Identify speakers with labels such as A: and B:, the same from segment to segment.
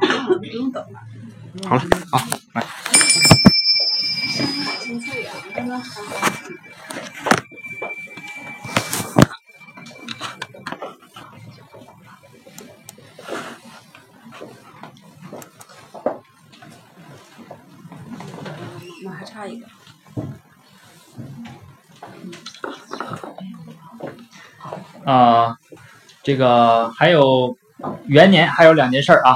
A: 了。
B: 好了，好，来。
A: 我还差一个。
B: 啊、这个还有元年还有两件事儿啊，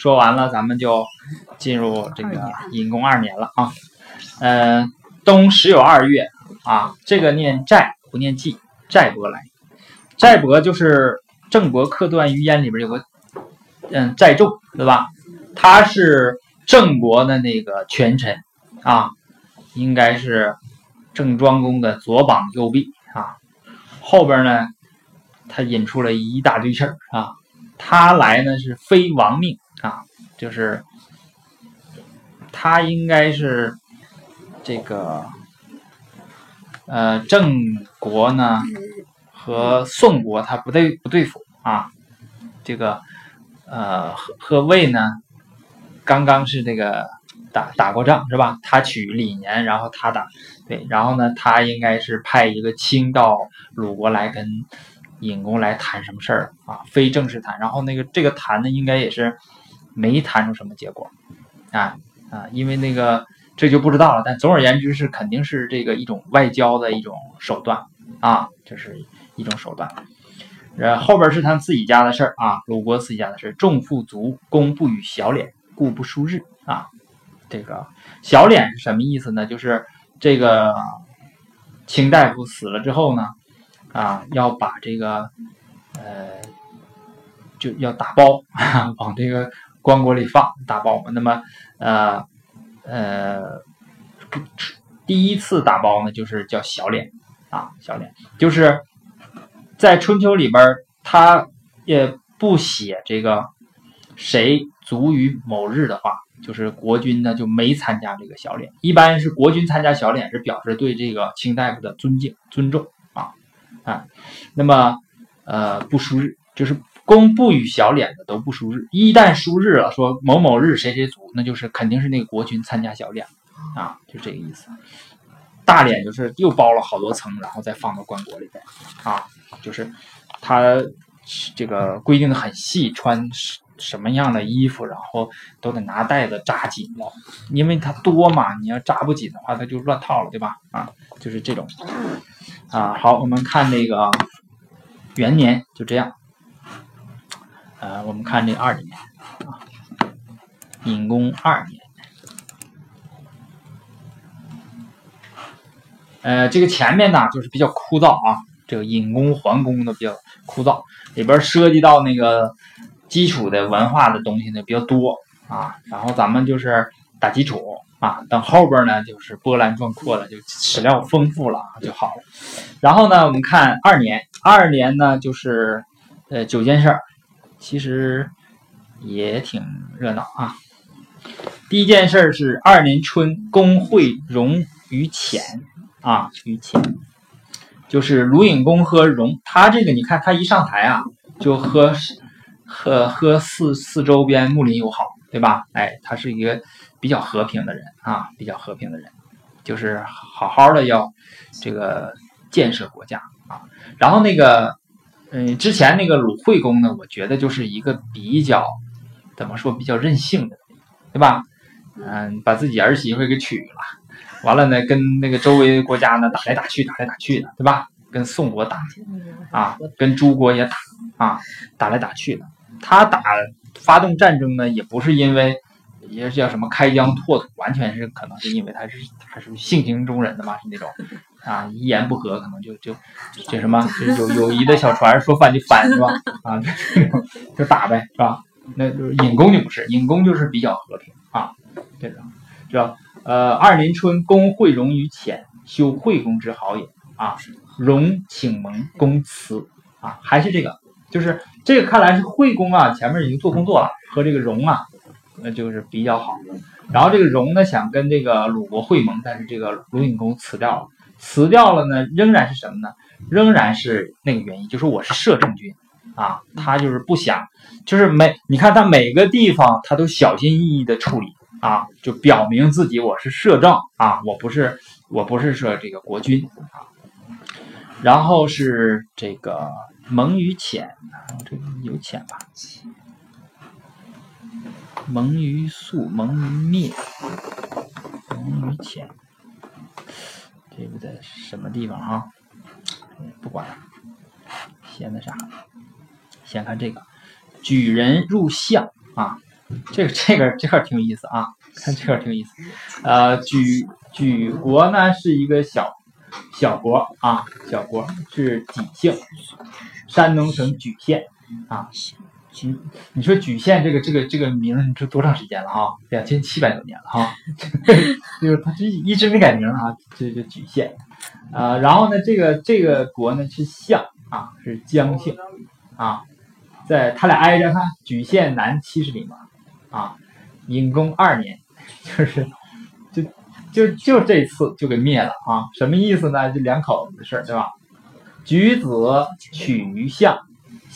B: 说说完了咱们就进入这个隐公二年了啊。呃，冬十有二月啊，这个念寨不念季，寨伯来。寨伯就是郑伯克段于鄢里边有个嗯寨胄，对吧？他是郑国的那个权臣啊，应该是郑庄公的左膀右臂啊。后边呢，他引出了一大堆事儿啊。他来呢是非亡命啊，就是他应该是这个呃郑国呢和宋国他不对不对付啊，这个呃和和魏呢刚刚是这个打打过仗是吧？他取李年，然后他打对，然后呢他应该是派一个卿到鲁国来跟尹公来谈什么事儿啊？非正式谈，然后那个这个谈呢，应该也是没谈出什么结果，啊啊，因为那个这就不知道了。但总而言之是肯定是这个一种外交的一种手段啊，这是一种手段。呃，后边是他自己家的事儿啊，鲁国自己家的事儿。众富足，公不与小脸，故不书日啊。这个小脸是什么意思呢？就是这个卿大夫死了之后呢，啊，要把这个呃，就要打包 往这个棺椁里放，打包嘛。那么呃呃，第一次打包呢，就是叫小脸啊，小脸就是在春秋里边，他也不写这个谁卒于某日的话，就是国君呢就没参加这个小脸。一般是国君参加小脸，是表示对这个卿大夫的尊敬、尊重啊啊。那么呃不书日，就是公不与小脸的都不输日。一旦输日了，说某某日谁谁卒，那就是肯定是那个国君参加小脸啊，就这个意思。大脸就是又包了好多层，然后再放到棺椁里边啊，就是他这个规定的很细，穿什么样的衣服，然后都得拿带子扎紧了，因为它多嘛，你要扎不紧的话，它就乱套了，对吧？啊，就是这种啊。好，我们看那个元年就这样，呃，我们看这二年啊，隐公二年。呃，这个前面呢就是比较枯燥啊，这个隐公桓公的比较枯燥，里边涉及到那个基础的文化的东西呢比较多啊，然后咱们就是打基础啊，等后边呢就是波澜壮阔了，就史料丰富了就好了。然后呢，我们看二年，二年呢就是呃九件事儿，其实也挺热闹啊。第一件事儿是二年春，公会荣于浅。啊，于谦，就是鲁隐公和荣，他这个你看他一上台啊，就和和和四四周边睦邻友好，对吧？哎，他是一个比较和平的人啊，比较和平的人，就是好好的要这个建设国家啊。然后那个，嗯，之前那个鲁惠公呢，我觉得就是一个比较怎么说，比较任性的，对吧？嗯，把自己儿媳妇给娶了。完了呢，跟那个周围国家呢打来打去，打来打去的，对吧？跟宋国打啊，跟诸国也打啊，打来打去的。他打发动战争呢，也不是因为也是叫什么开疆拓土，完全是可能是因为他是他是性情中人的嘛，是那种啊，一言不合可能就就就什么有友谊的小船说翻就翻是吧？啊，就打呗，是吧？那就是尹公就不是，尹公就是比较和平啊，这种是吧？呃，二年春，公会容于浅，修惠公之好也啊。荣请盟公辞啊，还是这个，就是这个看来是惠公啊，前面已经做工作了，和这个荣啊，那就是比较好。然后这个荣呢，想跟这个鲁国会盟，但是这个鲁隐公辞掉了，辞掉了呢，仍然是什么呢？仍然是那个原因，就是我是摄政君啊，他就是不想，就是每你看他每个地方他都小心翼翼的处理啊，就表明自己我是摄政啊，我不是我不是说这个国君啊。然后是这个蒙于浅，这个有浅吧？蒙于素，蒙于灭，蒙于浅，这个在什么地方啊？不管了，先那啥，先看这个，举人入相啊，这个这个这块挺有意思啊，看这块挺有意思。呃，举举国呢是一个小小国啊，小国是蓟县，山东省莒县啊。你你说莒县这个这个这个名，你说多长时间了哈？两千七百多年了哈，就是他这一直没改名啊，这就莒县。啊，然后呢，这个这个国呢是相啊，是姜姓啊，在他俩挨着，看莒县南七十里嘛啊，隐公二年，就是就就就这次就给灭了啊，什么意思呢？就两口子的事儿，对吧？举子取于相，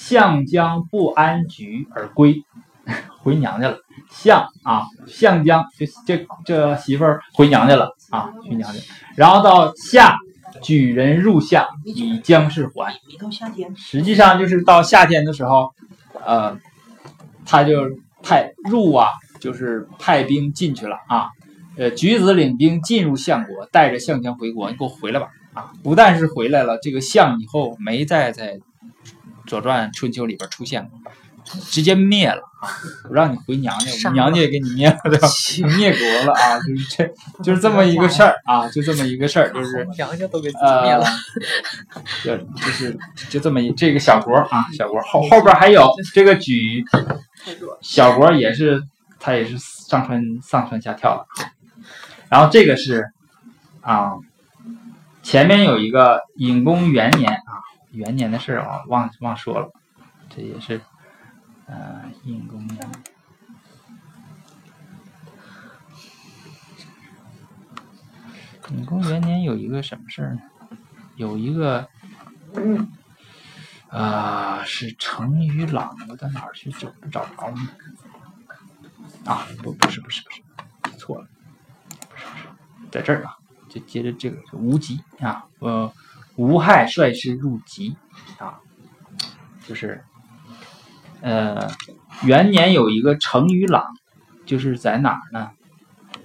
B: 相将不安局而归，回娘家了。相啊，相将这这这媳妇儿回娘家了啊，回娘家。然后到夏，举人入相，以将士还。实际上就是到夏天的时候，呃，他就派入啊，就是派兵进去了啊。呃，举子领兵进入相国，带着相将回国，你给我回来吧啊！不但是回来了，这个相以后没再在《左传》《春秋》里边出现过。直接灭了啊！我让你回娘家，我娘家也给你灭了，对吧？灭国了啊！就是这，就是这么一个事儿啊！就这么一个事儿，就是
C: 娘家都给灭了。
B: 就就是就这么一这个小国啊，小国后后边还有这个举小国也是，他也是上蹿上蹿下跳的。然后这个是啊，前面有一个隐公元年啊，元年的事儿啊，忘忘说了，这也是。呃，隐公元，隐公元年有一个什么事儿呢？有一个，啊，是成于朗，我在哪儿去找找不着呢？啊，不，不是，不是，不是，错了，不是，不是，在这儿啊，就接着这个无极啊，呃，吴害率师入籍啊，就是。呃，元年有一个成于朗，就是在哪儿呢？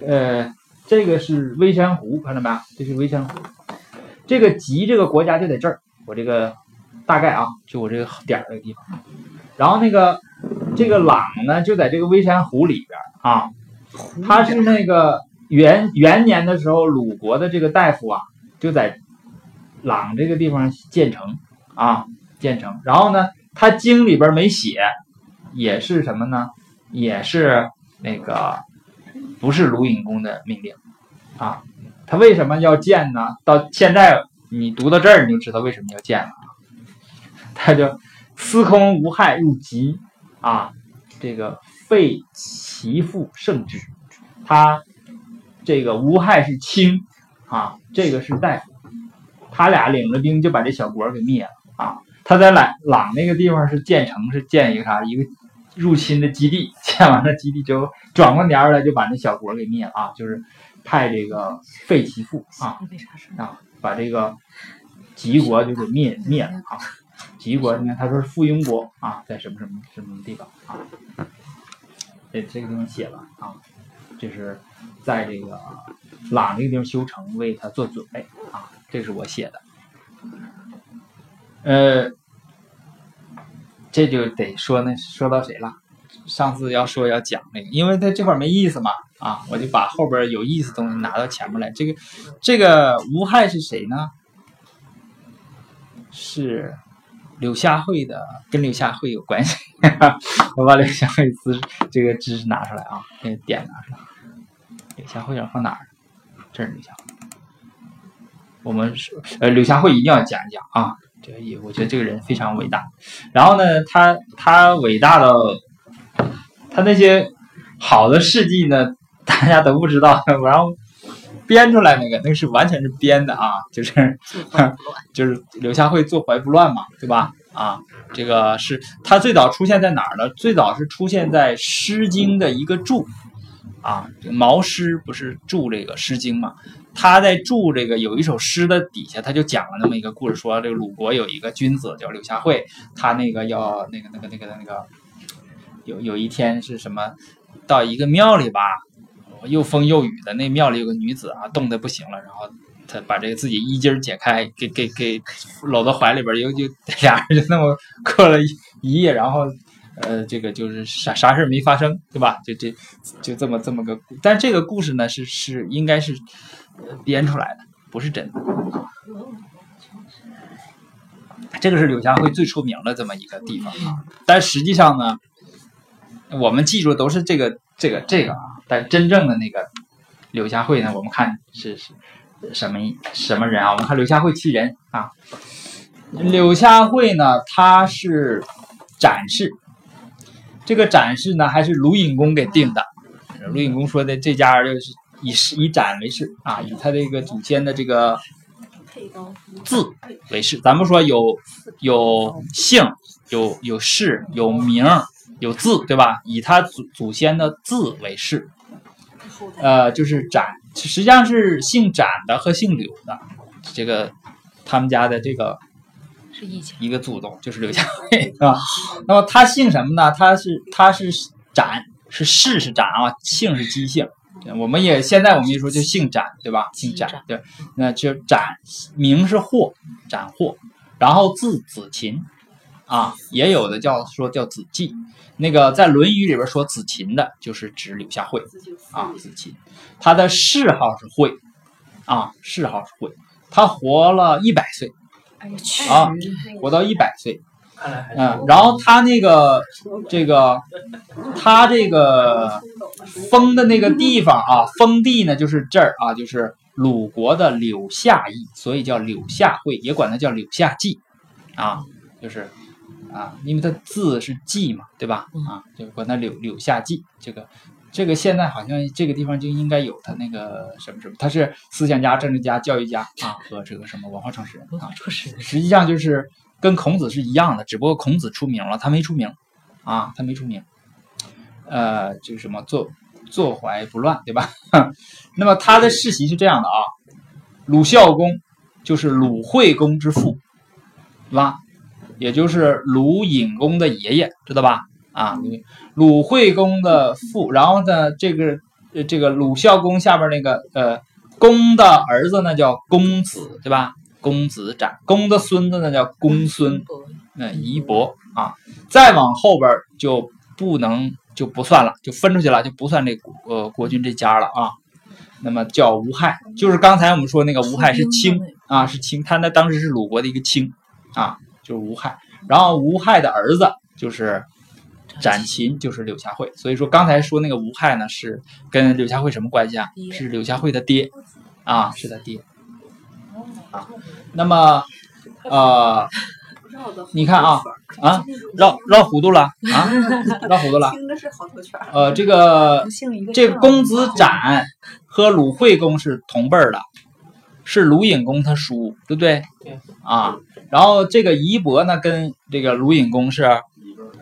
B: 呃，这个是微山湖，看到没有？这是微山湖。这个籍这个国家就在这儿，我这个大概啊，就我这个点儿这个地方。然后那个这个朗呢，就在这个微山湖里边啊。他是那个元元年的时候，鲁国的这个大夫啊，就在朗这个地方建成啊，建成。然后呢？他经里边没写，也是什么呢？也是那个不是鲁隐公的命令啊。他为什么要建呢？到现在你读到这儿，你就知道为什么要建了。他就司空无害入籍啊，这个废其父圣之。他这个无害是卿啊，这个是大夫。他俩领着兵就把这小国给灭了啊。他在朗朗那个地方是建城，是建一个啥？一个入侵的基地。建完了基地之后，转过年来就把那小国给灭了啊！就是派这个废其父啊啊，把这个吉国就给灭灭了啊！吉国，你看他说是附庸国啊，在什么什么什么地方啊？这这个地方写了啊，就是在这个朗这个地方修城，为他做准备啊。这是我写的，呃。这就得说那说到谁了？上次要说要讲那个，因为他这块没意思嘛，啊，我就把后边有意思东西拿到前面来。这个这个吴害是谁呢？是柳下惠的，跟柳下惠有关系。我把柳下惠知这个知识拿出来啊，那个点拿出来。柳下惠要放哪儿？这是柳下惠。我们说，呃，柳下惠一定要讲一讲啊。这也，我觉得这个人非常伟大。然后呢，他他伟大到他那些好的事迹呢，大家都不知道。然后编出来那个，那个是完全是编的啊，就是 就是柳下惠坐怀不乱嘛，对吧？啊，这个是他最早出现在哪儿呢？最早是出现在《诗经》的一个注啊，毛诗不是注这个《诗经》嘛？他在注这个有一首诗的底下，他就讲了那么一个故事，说这个鲁国有一个君子叫柳下惠，他那个要那个那个那个那个有有一天是什么，到一个庙里吧，又风又雨的，那庙里有个女子啊，冻得不行了，然后他把这个自己衣襟解开，给给给搂到怀里边，又就俩人就那么过了一夜，然后呃，这个就是啥啥事没发生，对吧？就这就这么这么个，但这个故事呢是是应该是编出来的，不是真的。这个是柳下惠最出名的这么一个地方啊，但实际上呢，我们记住都是这个这个这个啊，但真正的那个柳下惠呢，我们看是是什么什么人啊？我们看柳下惠其人啊，柳下惠呢，他是展示，这个展示呢还是卢隐公给定的，卢隐公说的这家就是以氏以展为氏啊，以他这个祖先的这个。字为氏，咱们说有有姓，有有氏，有名，有字，对吧？以他祖祖先的字为氏，呃，就是展，实际上是姓展的和姓柳的，这个他们家的这个
C: 是一
B: 个祖宗，就是柳下惠，是吧？那么他姓什么呢？他是他是展，是氏是展啊，姓是姬姓。我们也现在我们一说就姓展，对吧？姓展，对，那就展名是霍，展霍，然后字子琴，啊，也有的叫说叫子季，那个在《论语》里边说子琴的，就是指柳下惠，啊，子琴，他的谥号是惠，啊，谥号是惠，他活了一百岁，啊，活到一百岁，嗯，然后他那个这个他这个封的那个地方啊，封地呢就是这儿啊，就是鲁国的柳下邑，所以叫柳下惠，也管它叫柳下季啊，就是啊，因为它字是季嘛，对吧？啊，就管它柳柳下季。这个这个现在好像这个地方就应该有他那个什么什么，他是思想家、政治家、教育家啊，和这个什么文化创始人啊。
C: 就是
B: 实际上就是跟孔子是一样的，只不过孔子出名了，他没出名啊，他没出名。呃，就是什么坐坐怀不乱，对吧？那么他的世袭是这样的啊，鲁孝公就是鲁惠公之父，对吧？也就是鲁隐公的爷爷，知道吧？啊，鲁惠公的父，然后呢，这个这个鲁孝公下边那个呃公的儿子呢叫公子，对吧？公子展，公的孙子呢叫公孙，嗯，夷伯啊，再往后边就不能就不算了，就分出去了，就不算这国呃国君这家了啊。那么叫吴害，就是刚才我们说那个吴害是卿啊，是卿，他那当时是鲁国的一个卿啊，就是吴害。然后吴害的儿子就是展禽，就是柳下惠。所以说刚才说那个吴害呢，是跟柳下惠什么关系啊？是柳下惠的爹啊，是他爹啊。那么呃，你看啊啊，绕绕糊涂了啊，绕糊涂了。
A: 听着是好多圈儿。
B: 呃，这个这个公子展和鲁惠公是同辈儿的，是鲁隐公他叔，对不对？
D: 对。
B: 啊，然后这个仪伯呢，跟这个鲁隐公是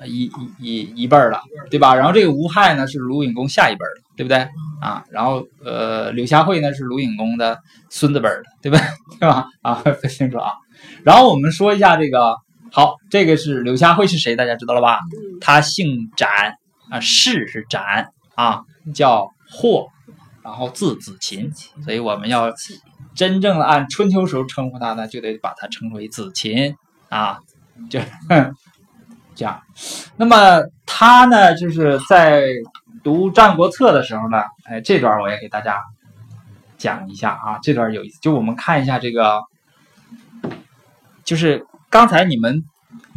B: 一一一一辈儿的，对吧？然后这个吴害呢是鲁隐公下一辈儿的，对不对？啊，然后呃，柳下惠呢是鲁隐公的孙子辈儿的，对吧？对吧？啊，分清楚啊。然后我们说一下这个，好，这个是柳下惠是谁？大家知道了吧？他姓展啊，氏是展啊，叫霍，然后字子禽，所以我们要真正的按春秋时候称呼他呢，就得把他称为子禽啊，就 这样。那么他呢，就是在读《战国策》的时候呢，哎，这段我也给大家讲一下啊，这段有意思，就我们看一下这个，就是刚才你们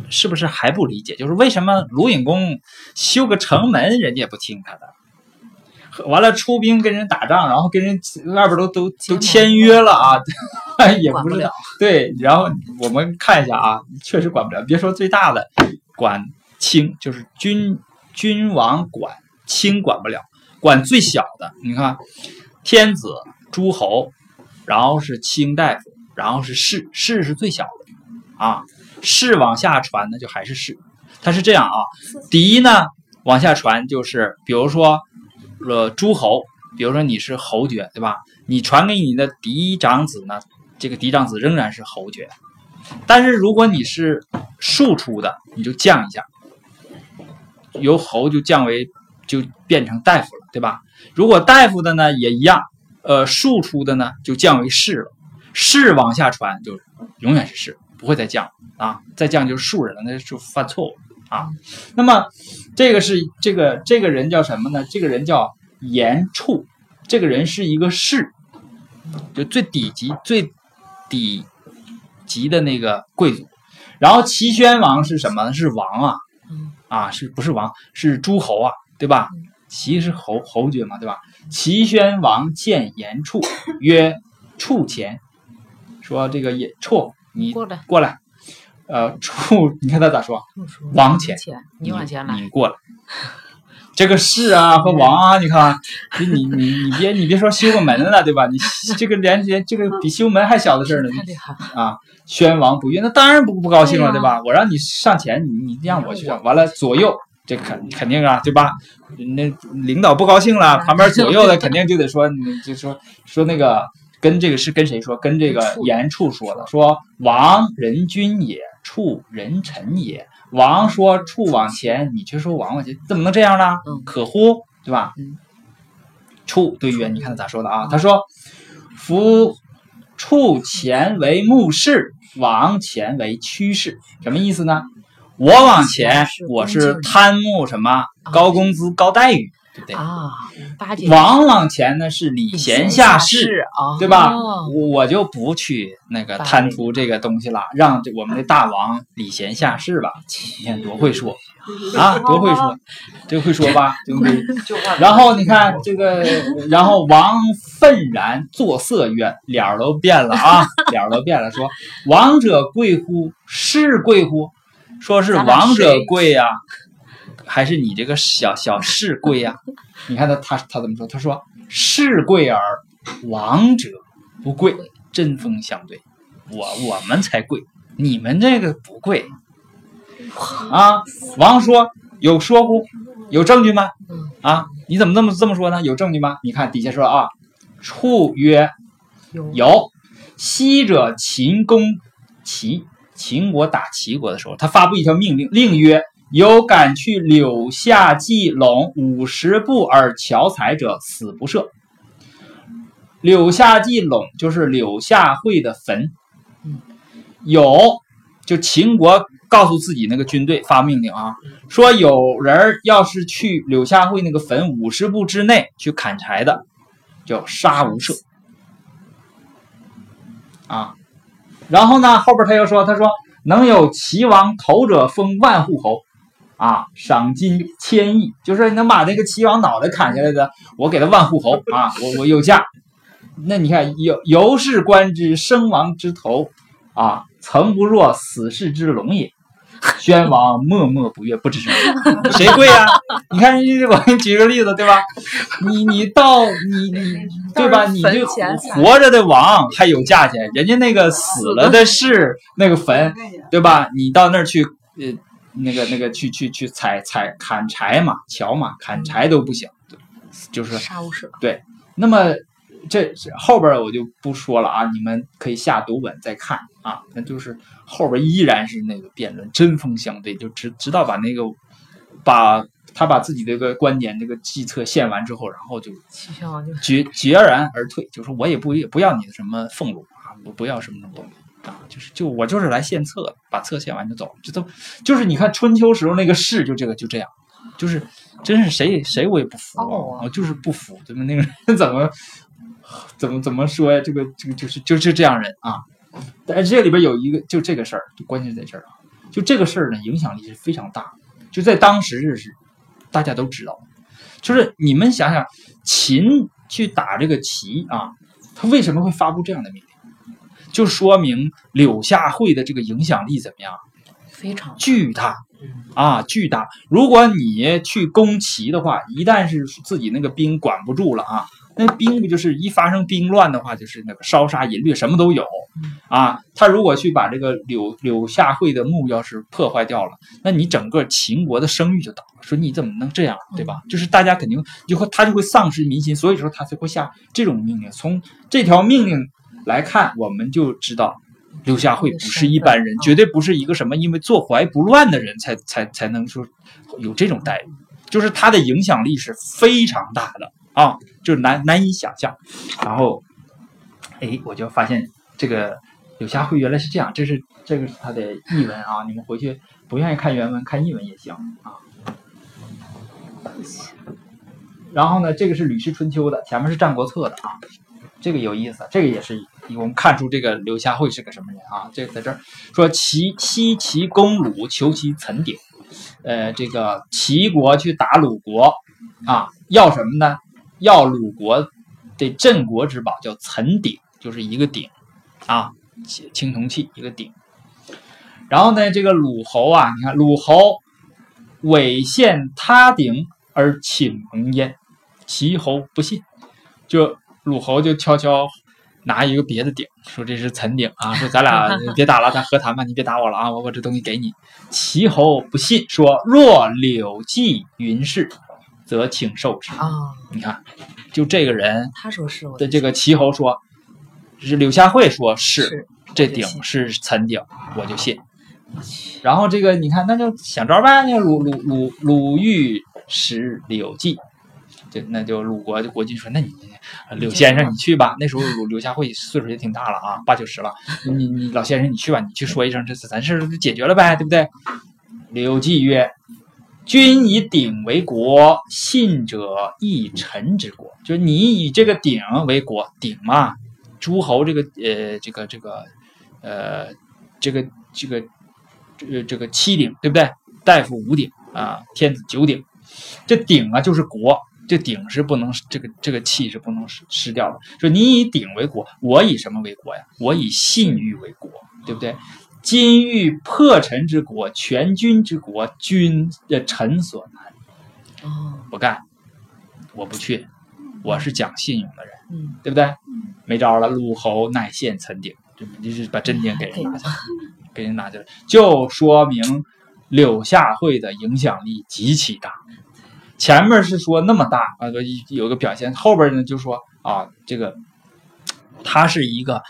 B: 是不是还不理解？就是为什么鲁隐公修个城门，人家也不听他的？完了出兵跟人打仗，然后跟人外边都都都签约了啊，也不是
C: 管不
B: 对。然后我们看一下啊，确实管不了。别说最大的，管卿就是君君王管，卿管不了，管最小的。你看，天子、诸侯，然后是卿大夫，然后是士，士是最小的啊。士往下传呢，就还是士。它是这样啊，嫡呢往下传就是，比如说呃诸侯，比如说你是侯爵，对吧？你传给你的嫡长子呢，这个嫡长子仍然是侯爵。但是如果你是庶出的，你就降一下，由侯就降为就变成大夫了，对吧？如果大夫的呢也一样，呃，庶出的呢就降为士了，士往下传就永远是士，不会再降啊，再降就是庶人了，那就犯错误啊。那么这个是这个这个人叫什么呢？这个人叫严处，这个人是一个士，就最底级最底级的那个贵族。然后齐宣王是什么呢？是王啊，
C: 嗯
B: 啊，是不是王？是诸侯啊，对吧？齐是侯侯爵嘛，对吧？齐宣王见严处，曰：“处前。”说这个严处，你
C: 过来，
B: 过来。呃，处，你看他咋说？王前
C: 前，你往前来
B: 你，过来。这个士啊和王啊，你看，你你你你别你别说修个门了，对吧？你这个连连这个比修门还小的事儿呢啊！宣王不悦，那当然不不高兴了，
C: 对
B: 吧？我让你上前，你你让我去上，完了左右，这肯肯定啊，对吧？那领导不高兴了，旁边左右的肯定就得说，你就说说那个跟这个是跟谁说？跟这个严处说的，说王人君也，处人臣也。王说处往前，你却说王往前，怎么能这样呢？
C: 嗯
B: 可乎？对吧？
C: 嗯
B: 处对曰，你看他咋说的啊？他说：“夫处前为目视，王前为趋势。”什么意思呢？我往前，我是贪慕什么高工资、高待遇，对不对？
C: 啊，巴结
B: 王往前呢是礼贤下士，对吧？
C: 哦
B: 我我就不去那个贪图这个东西了，让这我们的大王礼贤下士吧。你看多会说啊，多会说，这会说吧，对不对？然后你看这个，然后王愤然作色曰：“脸儿都变了啊，脸儿都变了。”说：“王者贵乎？是贵乎？说是王者贵呀、还是你这个小小士贵呀、你看他他他怎么说？他说：“士贵而王者不贵，针锋相对。我我们才贵，你们这个不贵啊。”王说：“有说乎？有证据吗？
C: 嗯
B: 啊，你怎么这么这么说呢？有证据吗？你看底下说啊，处曰
C: 有
B: 有，昔者秦攻齐，秦国打齐国的时候，他发布一条命令，令曰：有敢去柳下祭陇五十步而樵采者，死不赦。柳下祭陇就是柳下惠的坟，有就秦国告诉自己那个军队发命令啊，说有人要是去柳下惠那个坟五十步之内去砍柴的，叫杀无赦。啊，然后呢，后边他又说，他说能有齐王头者封万户侯，啊，赏金千亿，就是能把那个齐王脑袋砍下来的，我给他万户侯啊，我我有价。那你看，由由是观之，生王之头啊，曾不若死士之龙也。宣王默默不悦，不吱声。谁贵呀、你看，我给你举个例子，对吧？你你到你你对吧？你这
C: 坟前才
B: 活着的王还有价钱，人家那个死了的士那个坟，对吧？你到那儿去，呃，那个那个去去去采采砍柴嘛，樵嘛，砍柴都不行，就是
C: 杀无赦，对
B: 那么这后边儿我就不说了啊，你们可以下读本再看啊。那就是后边儿依然是那个辩论，针锋相对，就直直到把那个把他把自己这个观点这个计策献完之后，然后就
C: 齐宣王就
B: 决决然而退，就说我也不也不要你的什么俸禄啊，我不要什么什么东西啊，就是就我就是来献策，把策献完就走，就都就是你看春秋时候那个士就这个就这样，就是真是谁谁我也不服我就是不服，对吧？那个人怎么怎么怎么说呀？这个这个就是就是这样人啊。但是这里边有一个就这个事儿，就关键在这儿啊，就这个事儿呢影响力是非常大，就在当时是大家都知道，就是你们想想，秦去打这个齐啊，他为什么会发布这样的命令？就说明柳下惠的这个影响力怎么样？
C: 非常
B: 巨大
C: 嗯
B: 啊，巨大！如果你去攻齐的话，一旦是自己那个兵管不住了啊，那兵不就是一发生兵乱的话，就是那个烧杀淫掠什么都有啊。他如果去把这个柳柳下惠的墓要是破坏掉了，那你整个秦国的声誉就倒了。说你怎么能这样，对吧？就是大家肯定就会他就会丧失民心，所以说他才会下这种命令。从这条命令来看，我们就知道。刘下惠不是一般人，绝对不是一个什么因为坐怀不乱的人才才才能说有这种待遇，就是他的影响力是非常大的啊，就是难难以想象。然后，哎，我就发现这个柳下惠原来是这样，这是这个是他的译文啊，你们回去不愿意看原文，看译文也行啊。然后呢，这个是《吕氏春秋》的，前面是《战国策》的啊。这个有意思，这个也是我们看出这个刘夏惠是个什么人啊？这个在这儿说齐西齐攻鲁，求其岑鼎。呃，这个齐国去打鲁国啊，要什么呢？要鲁国的镇国之宝，叫岑鼎，就是一个鼎啊，青铜器一个鼎。然后呢，这个鲁侯啊，你看鲁侯委献他鼎而请蒙焉，齐侯不信，就。鲁侯就悄悄拿一个别的鼎，说这是岑鼎啊，说咱俩 别打了，咱和谈吧，你别打我了啊，我把这东西给你。齐侯不信，说若柳季云氏，则请受之。
C: 啊，
B: 你看，就这个人，
C: 他说是
B: 的这个齐侯说，是柳下惠说
C: 是
B: 这鼎是岑鼎，我就信。然后这个你看，那就想招呗，那鲁鲁鲁鲁豫使柳季。就那就鲁国就国君说，那你柳先生你去吧。那时候鲁刘下惠岁数也挺大了啊，八九十了。你你老先生你去吧，你去说一声，这次咱事就解决了呗，对不对？刘季曰：“君以鼎为国，信者亦臣之国。就是你以这个鼎为国，鼎嘛，诸侯这个呃这个这个呃这个这个这这个七鼎对不对？大夫五鼎啊，天子九鼎，这鼎啊就是国。”这鼎是不能，这个这个气是不能失失掉的。说你以鼎为国，我以什么为国呀？我以信誉为国，对不对？今欲破臣之国，全军之国，君呃臣所难。
C: 哦，
B: 不干，我不去。我是讲信用的人，
C: 嗯，
B: 对不对？没招了，鲁侯乃献岑鼎，这就是把真鼎 给人拿下来，给人拿下来，就说明柳下惠的影响力极其大。前面是说那么大啊，有个表现，后边呢就说啊，这个他是一个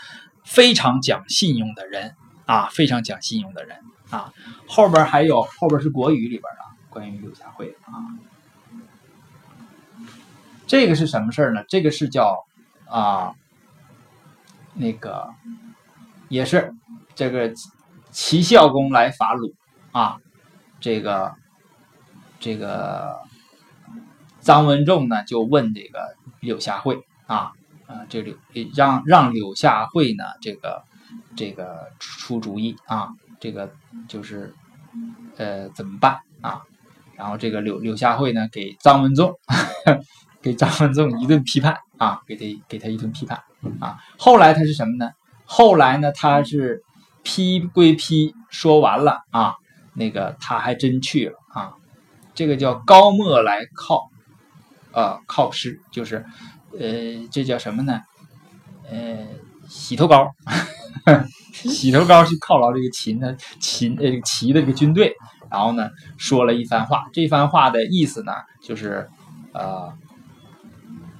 B: 非常讲信用的人啊，非常讲信用的人啊。后边还有后边是国语里边的关于柳下惠啊，这个是什么事儿呢？这个是叫啊，那个也是这个齐孝公来伐鲁啊，这个这个。张文仲呢就问这个柳下惠啊，啊，这柳让让柳下惠呢这个这个出主意啊，这个就是呃怎么办啊？然后这个柳柳下惠呢给张文仲 给张文仲一顿批判啊，给他给他一顿批判啊。后来他是什么呢？后来呢他是批归批，说完了啊，那个他还真去了啊，这个叫高墨来靠。呃，靠湿就是，呃，这叫什么呢？呃，洗头膏，洗头膏去犒劳这个秦的秦呃齐的这个军队，然后呢说了一番话，这番话的意思呢就是呃，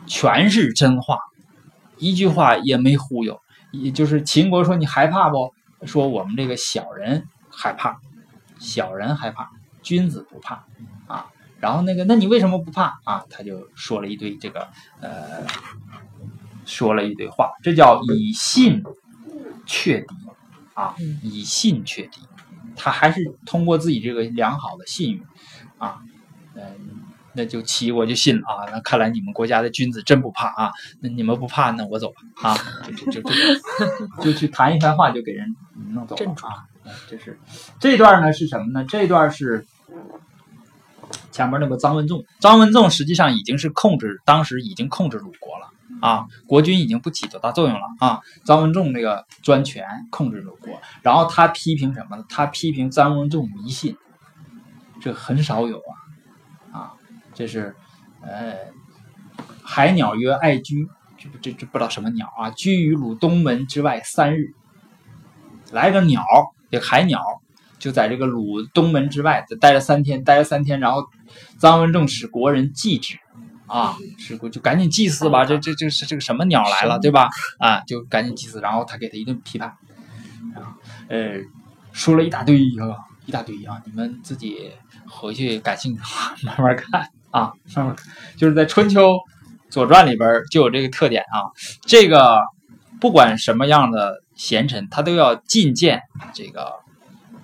B: 全是真话，一句话也没忽悠，也就是秦国说你害怕不？说我们这个小人害怕，小人害怕，君子不怕啊。然后那个，那你为什么不怕啊？他就说了一堆这个，呃，说了一堆话，这叫以信却敌啊，以信却敌。他还是通过自己这个良好的信誉啊，嗯，那就齐我就信了啊。那看来你们国家的君子真不怕啊。那你们不怕，那我走吧啊，就就就就去谈一番话，就给人弄走了啊。这是这段呢是什么呢？这段是。前面那个张文仲，张文仲实际上已经是控制，当时已经控制鲁国了啊，国君已经不起多大作用了啊。张文仲那个专权控制鲁国，然后他批评什么呢？他批评张文仲迷信，这很少有啊啊，这是呃海鸟曰：“爱居，这这这不知道什么鸟啊？居于鲁东门之外三日。来个鸟，这海鸟就在这个鲁东门之外待了三天，待了三天，然后臧文正使国人祭之。”啊，是就赶紧祭祀吧，这这这是这个什么鸟来了，对吧？啊，就赶紧祭祀，然后他给他一顿批判，呃，说了一大堆啊，一大堆啊，你们自己回去感兴趣慢慢看啊，慢慢看，就是在《春秋左传》里边就有这个特点啊，这个不管什么样的贤臣，他都要觐见这个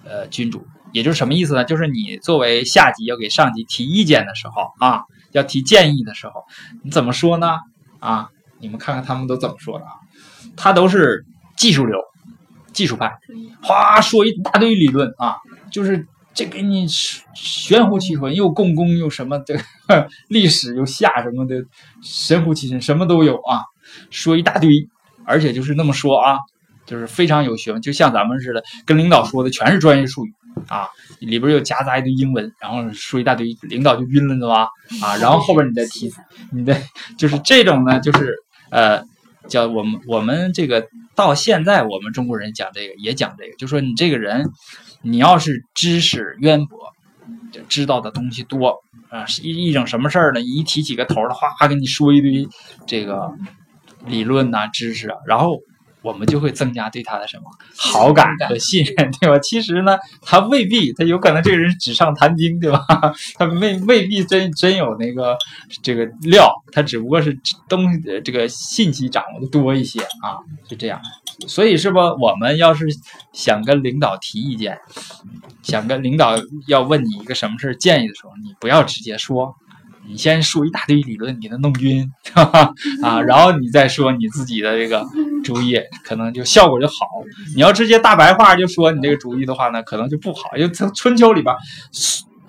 B: 呃君主，也就是什么意思呢？就是你作为下级要给上级提意见的时候啊。要提建议的时候，你怎么说呢？啊，你们看看他们都怎么说的啊？他都是技术流，技术派，哗说一大堆理论啊，就是这给你玄乎其神，又共工又什么的，历史又下什么的，神乎其神，什么都有啊，说一大堆，而且就是那么说啊，就是非常有学问，就像咱们似的，跟领导说的全是专业术语。啊，里边又夹杂一堆英文，然后说一大堆，领导就晕了，对吧？啊，然后后边你再提，你的就是这种呢，就是呃，叫我们我们这个到现在我们中国人讲这个也讲这个，就说你这个人，你要是知识渊博，知道的东西多啊，一一整什么事儿呢？一提起个头的话，给你说一堆这个理论呐、知识啊，然后。我们就会增加对他的什么好感和信任，对吧？其实呢，他未必，他有可能这个人纸上谈兵，对吧？他未未必真真有那个这个料，他只不过是东这个信息掌握的多一些啊，就这样。所以是不，我们要是想跟领导提意见，想跟领导要问你一个什么事建议的时候，你不要直接说。你先说一大堆理论，给他弄晕，哈 哈啊，然后你再说你自己的这个主意，可能就效果就好。你要直接大白话就说你这个主意的话呢，可能就不好。因为春春秋里边，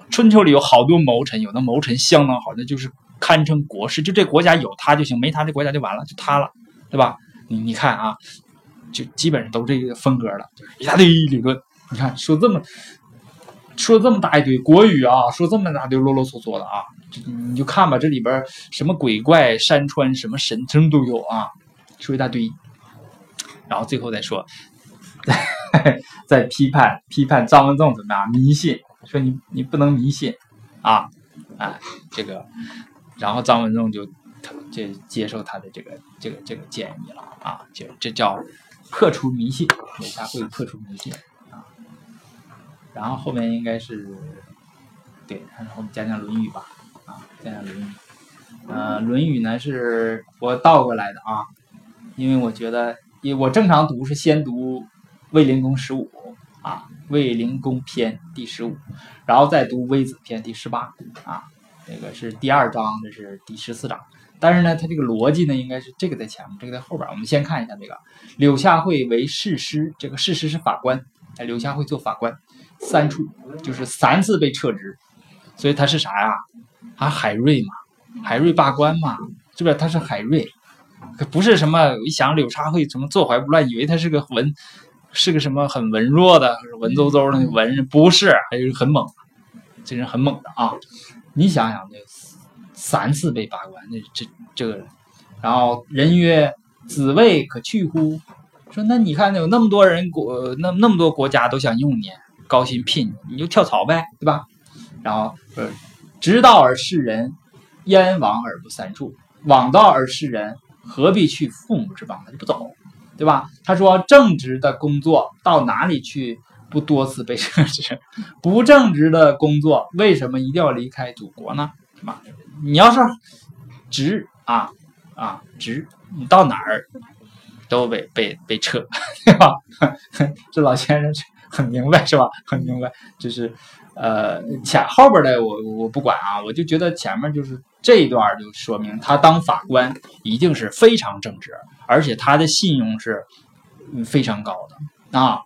B: 春秋里有好多谋臣，有的谋臣相当好，那就是堪称国师。就这国家有他就行，没他这国家就完了，就塌了，对吧？你你看啊，就基本上都这个风格了，一大堆理论。你看说这么说这么大一堆国语啊，说这么大堆啰啰嗦嗦的啊。你就看吧，这里边什么鬼怪山川，什么神僧都有啊，说一大堆，然后最后再说，再批判批判张文仲怎么样迷信，说你你不能迷信啊，哎，这个，然后张文仲就就接受他的这个这个这个建议了啊，就这叫破除迷信，柳下惠破除迷信，然后后面应该是对，然后我们讲讲《论语》吧。啊讲讲《论语》，呃，《论语》呢是我倒过来的啊，因为我觉得，因为我正常读是先读《卫灵公》十五啊，《卫灵公》篇第十五，然后再读《微子》篇第十八啊，这个是第二章，这是第十四章。但是呢，它这个逻辑呢，应该是这个在前面，这个在后边。我们先看一下这个，柳下惠为士师，这个士师是法官，哎，柳下惠做法官，三处就是三次被撤职，所以他是啥呀？啊，海瑞嘛，海瑞罢官嘛，是不是？他是海瑞，可不是什么。一想柳插会什么坐怀不乱，以为他是个文，是个什么很文弱的、文绉绉的文人，不是，还是很猛，这人很猛的啊！你想想，这三次被罢官，那这这个，然后人曰：“子谓可去乎？”说那你看，有那么多人国，那那么多国家都想用你，高薪聘你，你就跳槽呗，对吧？然后呃。直道而事人，焉往而不三处？枉道而事人，何必去父母之邦？他就不走，对吧？他说正直的工作到哪里去不多次被撤职？不正直的工作为什么一定要离开祖国呢？是吧？你要是直啊啊直，你到哪儿都被被被撤，对吧？这老先生很明白是吧？很明白，就是。呃，前后边的我我不管啊，我就觉得前面就是这一段就说明他当法官一定是非常正直，而且他的信用是非常高的啊，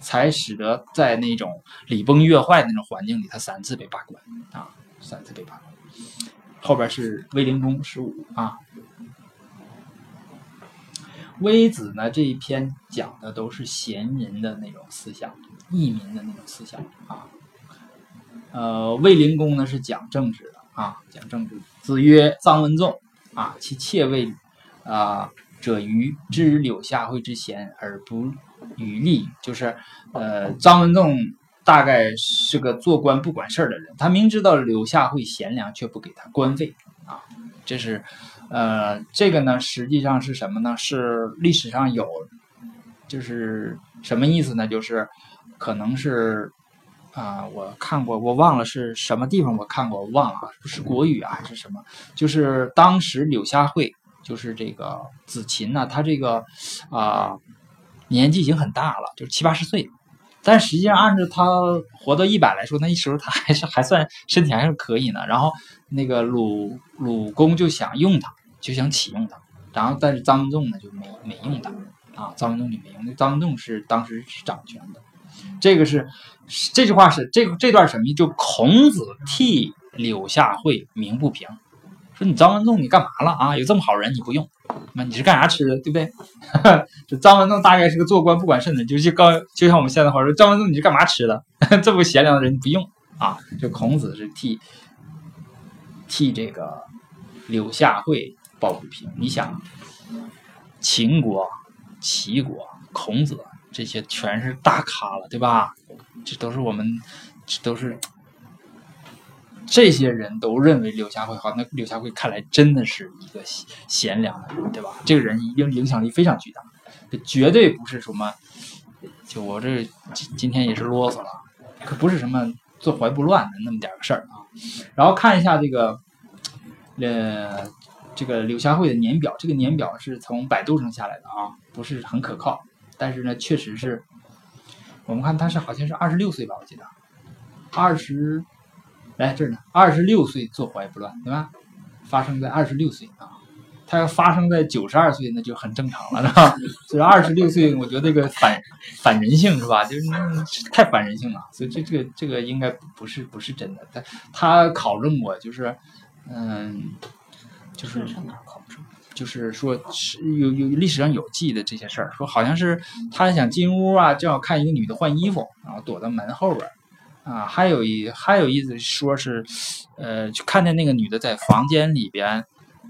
B: 才使得在那种礼崩乐坏的那种环境里，他三次被罢官啊，三次被罢官。后边是威灵公十五啊，微子呢这一篇讲的都是贤人的那种思想，义民的那种思想啊。呃，卫灵公呢是讲政治的啊，讲政治。子曰：臧文仲，啊，其妾谓啊、者愚，知柳下惠之贤而不与利，就是呃张文仲大概是个做官不管事儿的人，他明知道柳下惠贤良，却不给他官费啊，这是呃这个呢实际上是什么呢？是历史上有，就是什么意思呢？就是可能是。啊，我看过，我忘了是什么地方我看过，我忘了啊，不是国语啊还是什么？就是当时柳下惠，就是这个子琴呢，他这个啊、年纪已经很大了，就是七八十岁，但实际上按照他活到一百来说，那时候他还是还算身体还是可以呢。然后那个鲁鲁公就想用他，就想启用他，然后但是张文仲呢就没没用他啊，张文仲就没用，那张文仲是当时是掌权的。这个是这句话是这这段什么意思？就孔子替柳下惠鸣不平，说你张文仲你干嘛了啊？有这么好人你不用，那你是干啥吃的，对不对？这张文仲大概是个做官不管事的，就是刚就像我们现在话说，张文仲你是干嘛吃的？这么贤良的人你不用啊？就孔子是替替这个柳下惠抱不平。你想，秦国、齐国、孔子。这些全是大咖了，对吧？这都是我们，这都是这些人都认为柳下惠好。那柳下惠看来真的是一个贤良的人，对吧？这个人一定影响力非常巨大，这绝对不是什么。就我这今今天也是啰嗦了，可不是什么坐怀不乱的那么点个事儿啊。然后看一下这个，呃，这个柳下惠的年表，这个年表是从百度上下来的啊，不是很可靠。但是呢，确实是，我们看他是好像是二十六岁吧，我记得，二十，来这儿呢，二十六岁坐怀不乱，对吧？发生在二十六岁啊，他要发生在九十二岁，那就很正常了，是吧？所以二十六岁，我觉得这个反反人性是吧？就是太反人性了，所以这这个这个应该不是不是真的。他他考证过，就是嗯，就是
C: 上哪儿考证？
B: 就是说，是有有历史上有记的这些事儿，说好像是他想进屋啊，正好看一个女的换衣服，然后躲到门后边儿，啊，还有一还有意思说是，呃，就看见那个女的在房间里边，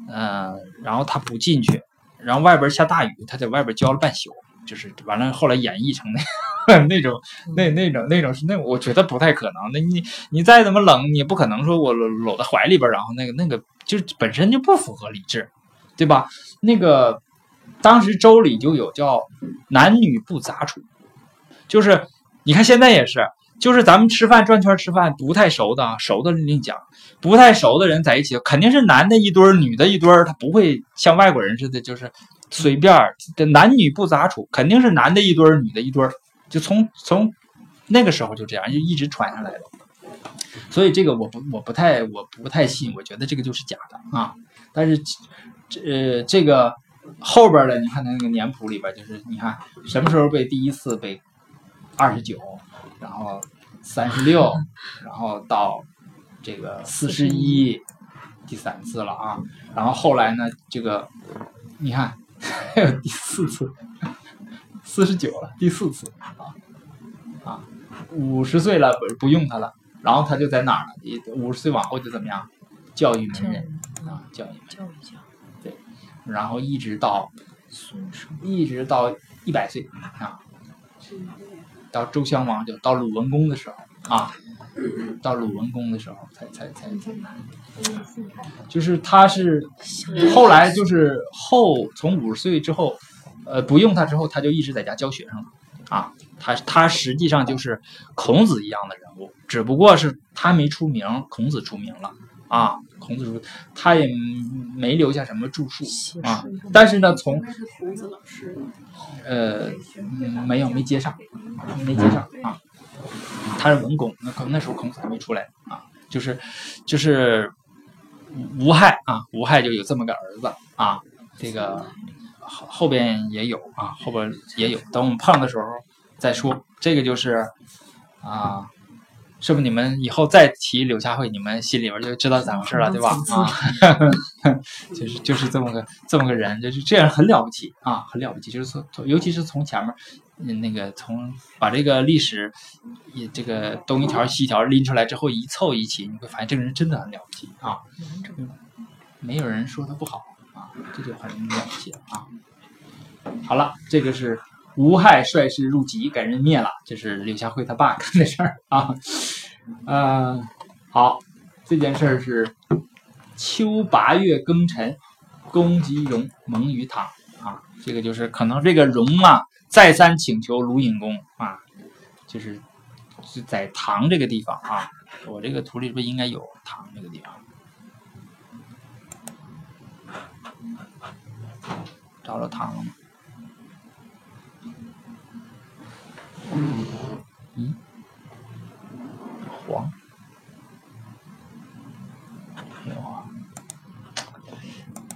B: 呃，然后他不进去，然后外边下大雨，他在外边浇了半宿，就是完了，后来演绎成那 那种那那种那种是那我觉得不太可能。那你你再怎么冷，你也不可能说我搂搂在怀里边，然后那个那个就本身就不符合理智。对吧？那个当时周礼就有叫男女不杂处，就是你看现在也是，就是咱们吃饭转圈吃饭，不太熟的，熟的另讲，不太熟的人在一起，肯定是男的一堆儿，女的一堆儿，他不会像外国人似的，就是随便儿，男女不杂处，肯定是男的一堆儿，女的一堆儿，就从从那个时候就这样，就一直传下来的。所以这个我不我不太我不太信，我觉得这个就是假的啊，但是这。呃，这个后边的，你看他那个年谱里边，就是你看什么时候被第一次被二十九，然后三十六，然后到这个四十一，第三次了啊。然后后来呢，这个你看 还有第四次，四十九了，第四次啊啊，五十岁了不不用他了，然后他就在哪儿了？五十岁往后就怎么样？教育门人啊，教育
C: 教育教。
B: 然后一直到，一直到一百岁啊，到周襄王就到鲁文公的时候啊，到鲁文公的时候才才才才，就是他是后来就是后从五十岁之后，呃不用他之后他就一直在家教学生了。啊，他他实际上就是孔子一样的人物，只不过是他没出名，孔子出名了。啊。孔子说，他也没留下什么著述。啊，但是呢，从呃，没有没接上，没接上啊。他是文公，那可能那时候孔子还没出来啊，就是就是吴害啊，吴害就有这么个儿子啊，这个后后边也有啊，后边也有，等我们胖的时候再说。这个就是啊。是不是你们以后再提柳下惠，你们心里边就知道咋回事了，对吧？啊，就是就是这么个这么个人，就是这样很了不起啊，很了不起。就是从尤其是从前面，那个从把这个历史，也这个东一条西一条拎出来之后一凑一起，你会发现这个人真的很了不起啊。没有人说他不好啊。这就很了不起了啊。好了，这个是吴害率师入籍，给人灭了，这是柳下惠他爸干的事儿啊。呃，好，这件事儿是秋八月庚辰，公吉荣蒙于唐啊，这个就是可能这个荣啊再三请求卢隐公啊，就是是在唐这个地方啊，我这个图里边应该有唐这个地方。找着糖了吗？嗯，黄，没有啊。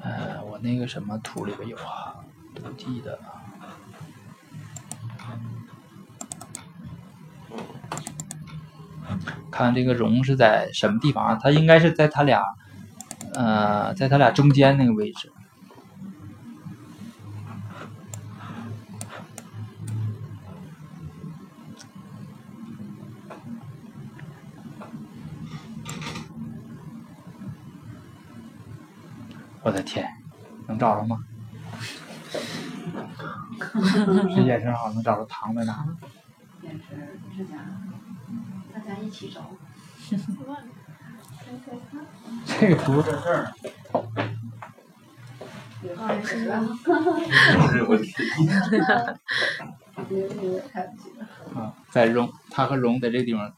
B: 呃，那个什么图里边有啊，都记得了。看这个绒是在什么地方啊？它应该是在它俩，呃，在它俩中间那个位置。我的天，能找着吗？这眼神好，能找着糖在哪？
A: 也是不是家，大家一起找。
B: 这个图在这儿。
A: 啊，看不清。
B: 啊，在荣，他和荣在这个地方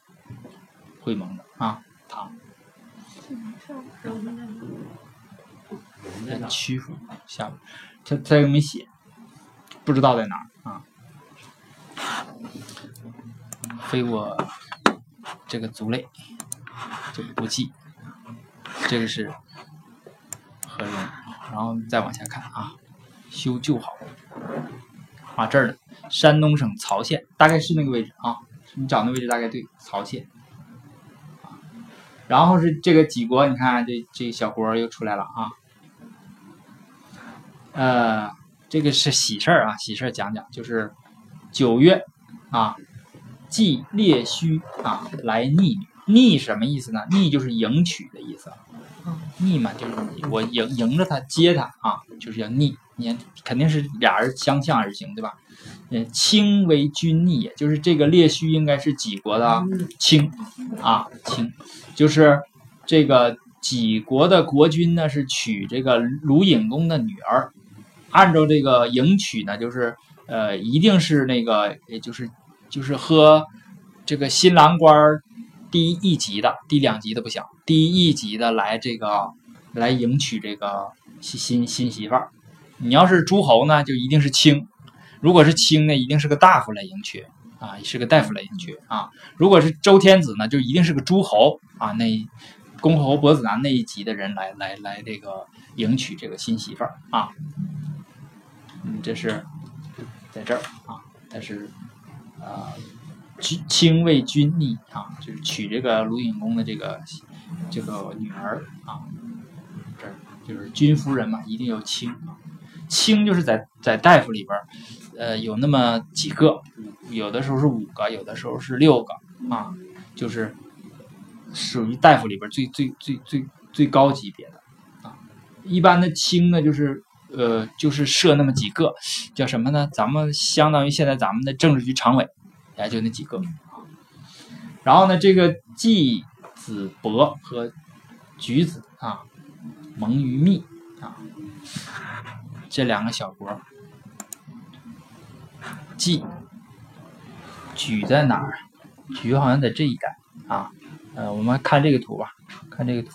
B: 会盟的啊，唐。在曲阜下边，他他又没写，不知道在哪儿啊。非我这个族类就不记，这个是何荣，然后再往下看啊，修旧好啊这儿呢，山东省曹县，大概是那个位置啊，你找那位置大概对，曹县。啊，然后是这个几国，你看这这小国又出来了啊。呃，这个是喜事儿啊，喜事儿讲讲，就是九月啊，祭列须啊来逆女，逆什么意思呢？逆就是迎娶的意思，逆嘛就是我迎迎着他接他啊，就是要逆，你肯定是俩人相向而行，对吧？嗯，卿为君逆也，就是这个列须应该是几国的卿啊，卿就是这个几国的国君呢是娶这个鲁隐公的女儿。按照这个迎娶呢，就是呃，一定是那个，也就是就是和这个新郎官第一级的，第两级的不行，第一级的来这个来迎娶这个新新新媳妇儿。你要是诸侯呢，就一定是卿；如果是卿呢，一定是个大夫来迎娶啊，是个大夫来迎娶啊。如果是周天子呢，就一定是个诸侯啊，那公侯伯子男那一级的人来来来这个迎娶这个新媳妇儿啊。嗯，这是在这儿啊，但是啊，君卿为君逆啊，就是娶这个鲁隐公的这个这个女儿啊，这就是君夫人嘛，一定要卿啊，卿就是在在大夫里边儿，呃，有那么几个，有的时候是五个，有的时候是六个啊，就是属于大夫里边最最最最最高级别的啊，一般的卿呢就是。呃，就是设那么几个，叫什么呢？咱们相当于现在咱们的政治局常委，也就那几个。然后呢，这个季子伯和橘子啊，蒙于密啊，这两个小国，季举在哪儿？举好像在这一带啊。呃，我们看这个图吧，看这个图。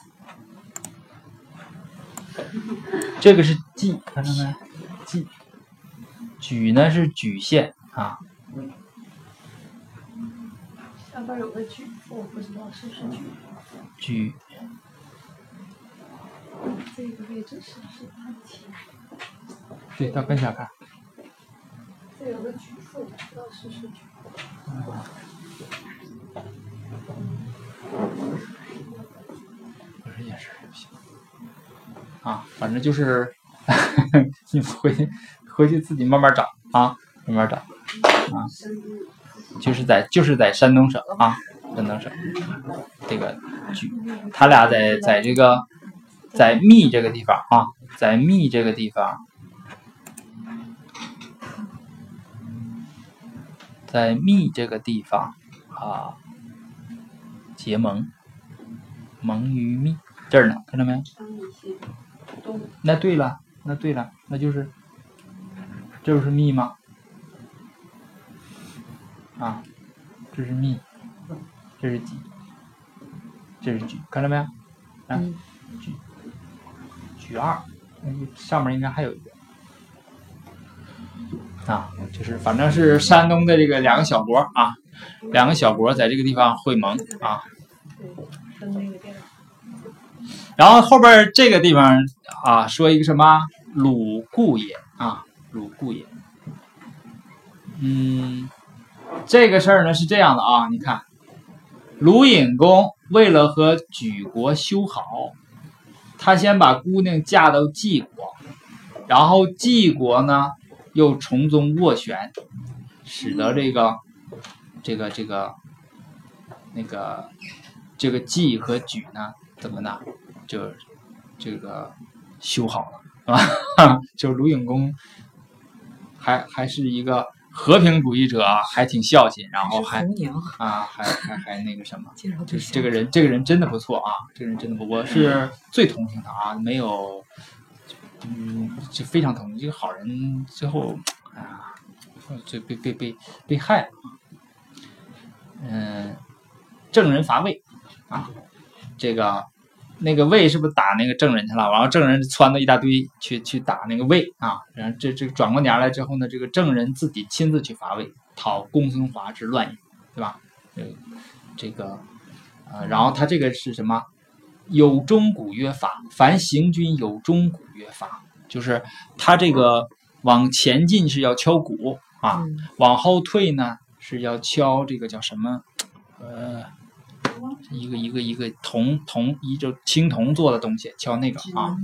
B: 这个是蓟，看到没？蓟，莒呢是莒县啊。
A: 下边有个莒，我不知道是不是莒。
B: 莒。
A: 这个位置是不是安提？
B: 对，到跟前看。
A: 这有个莒父，不知道是不是莒。
B: 不啊，反正就是，你回去回去自己慢慢找啊，慢慢找啊，就是在就是在山东省啊，山东省这个，他俩在在这个在密这个地方啊，在密这个地方，在密这个地方啊，结盟，盟于密这儿呢，看到没有？那对了，那对了，那就是，这就是密吗？啊，这是密，这是己，这是举，看到没有？啊
C: 嗯，
B: 举，举二，那上面应该还有一个。啊，就是反正是山东的这个两个小国啊，两个小国在这个地方会盟啊，
A: 对分那个店儿，
B: 然后后边这个地方啊，说一个什么鲁固也啊，鲁固也。嗯，这个事儿呢是这样的啊，你看，鲁隐公为了和莒国修好，他先把姑娘嫁到晋国，然后晋国呢又从中斡旋，使得这个这个这个那个这个季和举呢怎么呢？就这个修好了，是吧？就鲁隐公还还是一个和平主义者，还挺孝心，然后还啊还还还那个什么，这个人，这个人真的不错啊，这个人真的不，我是最同情他啊，没有，嗯，就非常同情这个好人，最后啊，最被被被被害了啊，嗯，郑人乏味啊，这个那个魏是不是打那个郑人去了？然后郑人撺掇一大堆去去打那个魏啊，然后这这转过年来之后呢，这个郑人自己亲自去伐魏，讨公孙华之乱也，对吧？呃，这个呃，然后他这个是什么？有钟鼓乐法，凡行军有钟鼓乐法，就是他这个往前进是要敲鼓啊，
C: 嗯
B: 往后退呢是要敲这个叫什么？呃，一个一个一个铜铜一就青铜做的东西，敲那个啊，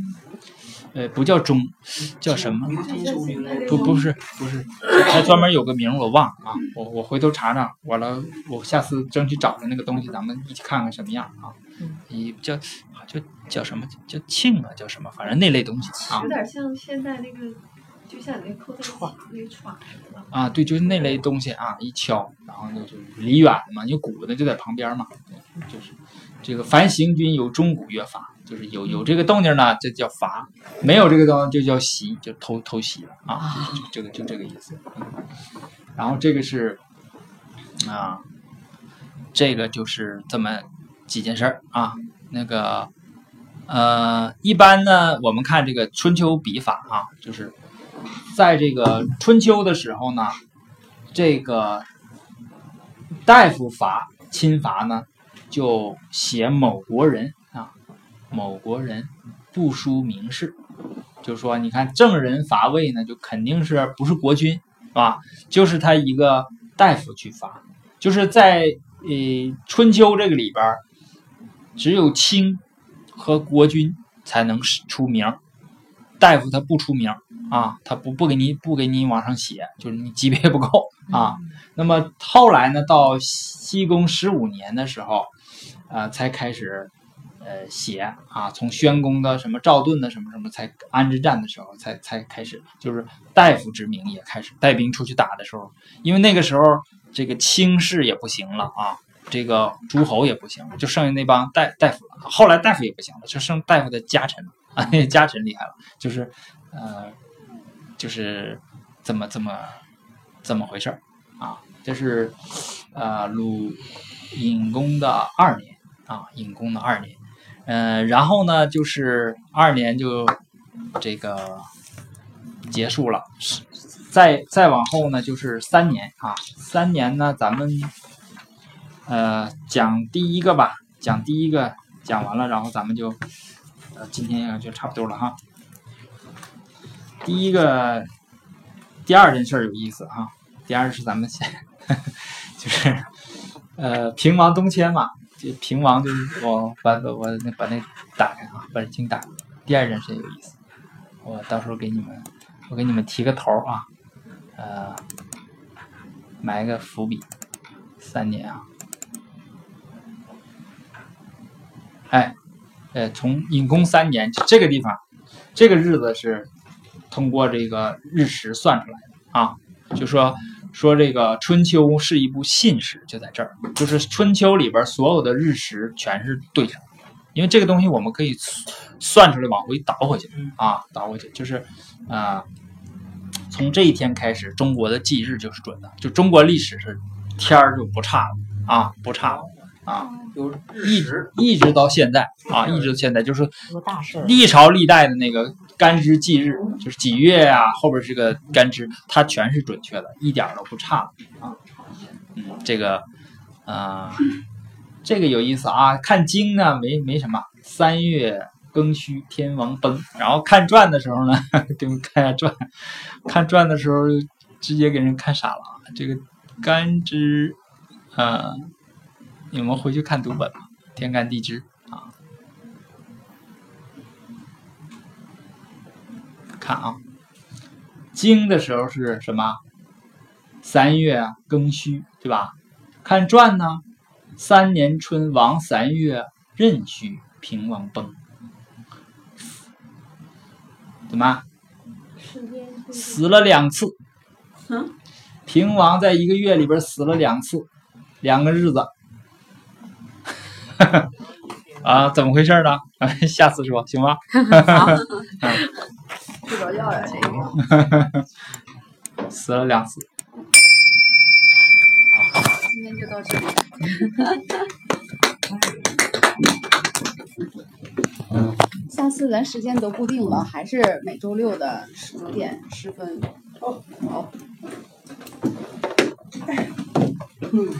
B: 呃，不叫钟，叫什么？不不是不是，还专门有个名儿我忘了啊，我我回头查查，完了我下次争取找着那个东西，咱们一起看看什么样啊
C: 嗯。
B: 一叫叫叫什么叫磬啊，叫什么，反正那类东西啊
A: 有点像现在那个，就像你那扣那个串儿似的。
B: 啊，对，就是那类东西啊，一敲，然后呢就离远了嘛，你鼓的就在旁边嘛，就是这个凡行军有钟鼓乐法，就是有有这个动静呢，这叫伐；没有这个动静就叫袭，就偷偷袭了啊，就就这个就这个意思。嗯然后这个是啊，这个就是这么几件事儿啊，那个呃，一般呢，我们看这个春秋笔法啊，就是在这个春秋的时候呢，这个大夫伐亲伐呢，就写某国人啊，某国人不书名士，就说，你看郑人伐魏呢，就肯定是不是国君啊，就是他一个大夫去伐，就是在呃春秋这个里边，只有卿和国君才能出名，大夫他不出名啊，他不不给你不给你往上写，就是你级别不够啊。那么后来呢，到西公十五年的时候，呃，才开始呃写啊，从宣公的什么赵盾的什么什么，才安之战的时候，才才开始，就是大夫之名也开始带兵出去打的时候，因为那个时候这个卿士也不行了啊，这个诸侯也不行了，就剩下那帮大大夫了。后来大夫也不行了，就剩大夫的家臣了啊，那 家臣厉害了，就是呃，就是这么这么这么回事儿啊。这是呃鲁隐公的二年啊，隐公的二年，呃，然后呢就是二年就这个结束了，是再再往后呢就是三年啊，三年呢咱们呃讲第一个吧，讲第一个讲完了，然后咱们就呃今天就差不多了哈。第一个第二件事儿有意思啊，第二是咱们先 就是呃平王东迁嘛，这平王就是我把我那把那打开啊，把这经打开。第二件事有意思，我到时候给你们我给你们提个头啊，呃，埋个伏笔，三年啊。哎，呃，从隐公三年这个地方，这个日子是通过这个日食算出来的啊，就说说这个春秋是一部信史，就在这儿，就是春秋里边所有的日食全是对上，因为这个东西我们可以算出来往回倒回去啊，倒回去就是啊。从这一天开始，中国的纪日就是准的，就中国历史是天儿就不差了啊，不差了啊，就一直一直到现在啊，一直到现在就是历朝历代的那个干支纪日，就是几月呀，后边这个干支，它全是准确的，一点都不差啊。嗯，这个啊，这个有意思啊，看经呢没没什么，三月。庚戌，天王崩。然后看传的时候呢，给你们看下传。看传的时候，直接给人看傻了。这个干支，啊，你们回去看读本吧。天干地支看啊，经的时候是什么？三月庚戌，对吧？看传呢，三年春，王三月壬戌，平王崩。怎么？死了两次。平王在一个月里边死了两次，两个日子。啊，怎么回事呢？下次说行吗？
A: 睡着觉呀，这
B: 个。死了两次。
A: 今天就到这里。
D: 下次咱时间都固定了，还是每周六的十九点十分。哦，好。嗯。